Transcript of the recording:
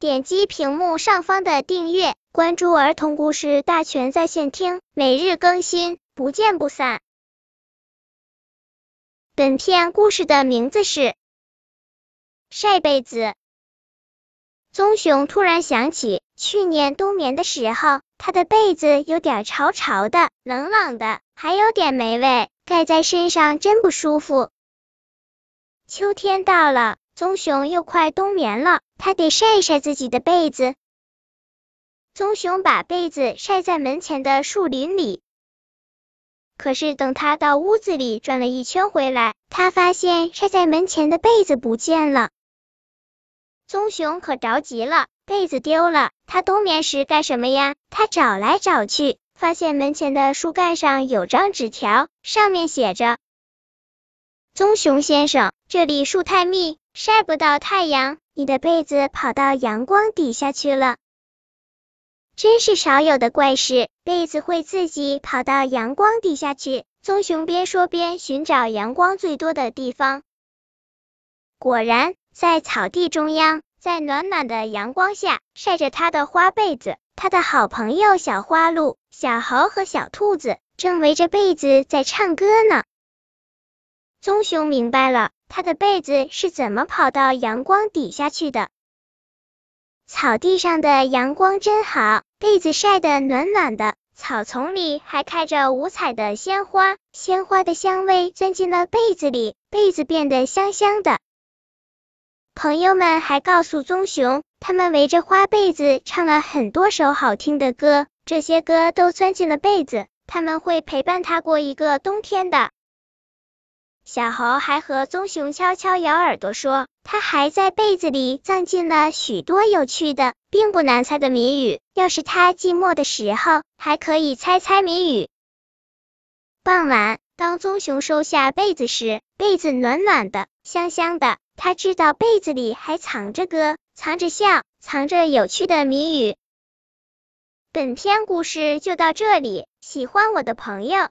点击屏幕上方的订阅，关注儿童故事大全在线听，每日更新，不见不散。本片故事的名字是晒被子。棕熊突然想起，去年冬眠的时候，它的被子有点潮潮的、冷冷的，还有点霉味，盖在身上真不舒服。秋天到了，棕熊又快冬眠了，它得晒晒自己的被子。棕熊把被子晒在门前的树林里，可是等他到屋子里转了一圈回来，他发现晒在门前的被子不见了。棕熊可着急了，被子丢了，它冬眠时干什么呀？它找来找去，发现门前的树干上有张纸条，上面写着。棕熊先生，这里树太密，晒不到太阳，你的被子跑到阳光底下去了。真是少有的怪事，被子会自己跑到阳光底下去。棕熊边说边寻找阳光最多的地方。果然，在草地中央，在暖暖的阳光下，晒着它的花被子。他的好朋友小花鹿、小猴和小兔子正围着被子在唱歌呢。棕熊明白了，他的被子是怎么跑到阳光底下去的。草地上的阳光真好，被子晒得暖暖的。草丛里还开着五彩的鲜花，鲜花的香味钻进了被子里，被子变得香香的。朋友们还告诉棕熊，他们围着花被子唱了很多首好听的歌，这些歌都钻进了被子，他们会陪伴他过一个冬天的。小猴还和棕熊悄悄摇耳朵说，他还在被子里藏进了许多有趣的、并不难猜的谜语。要是他寂寞的时候，还可以猜猜谜语。傍晚，当棕熊收下被子时，被子暖暖的、香香的。他知道被子里还藏着歌，藏着笑，藏着有趣的谜语。本篇故事就到这里，喜欢我的朋友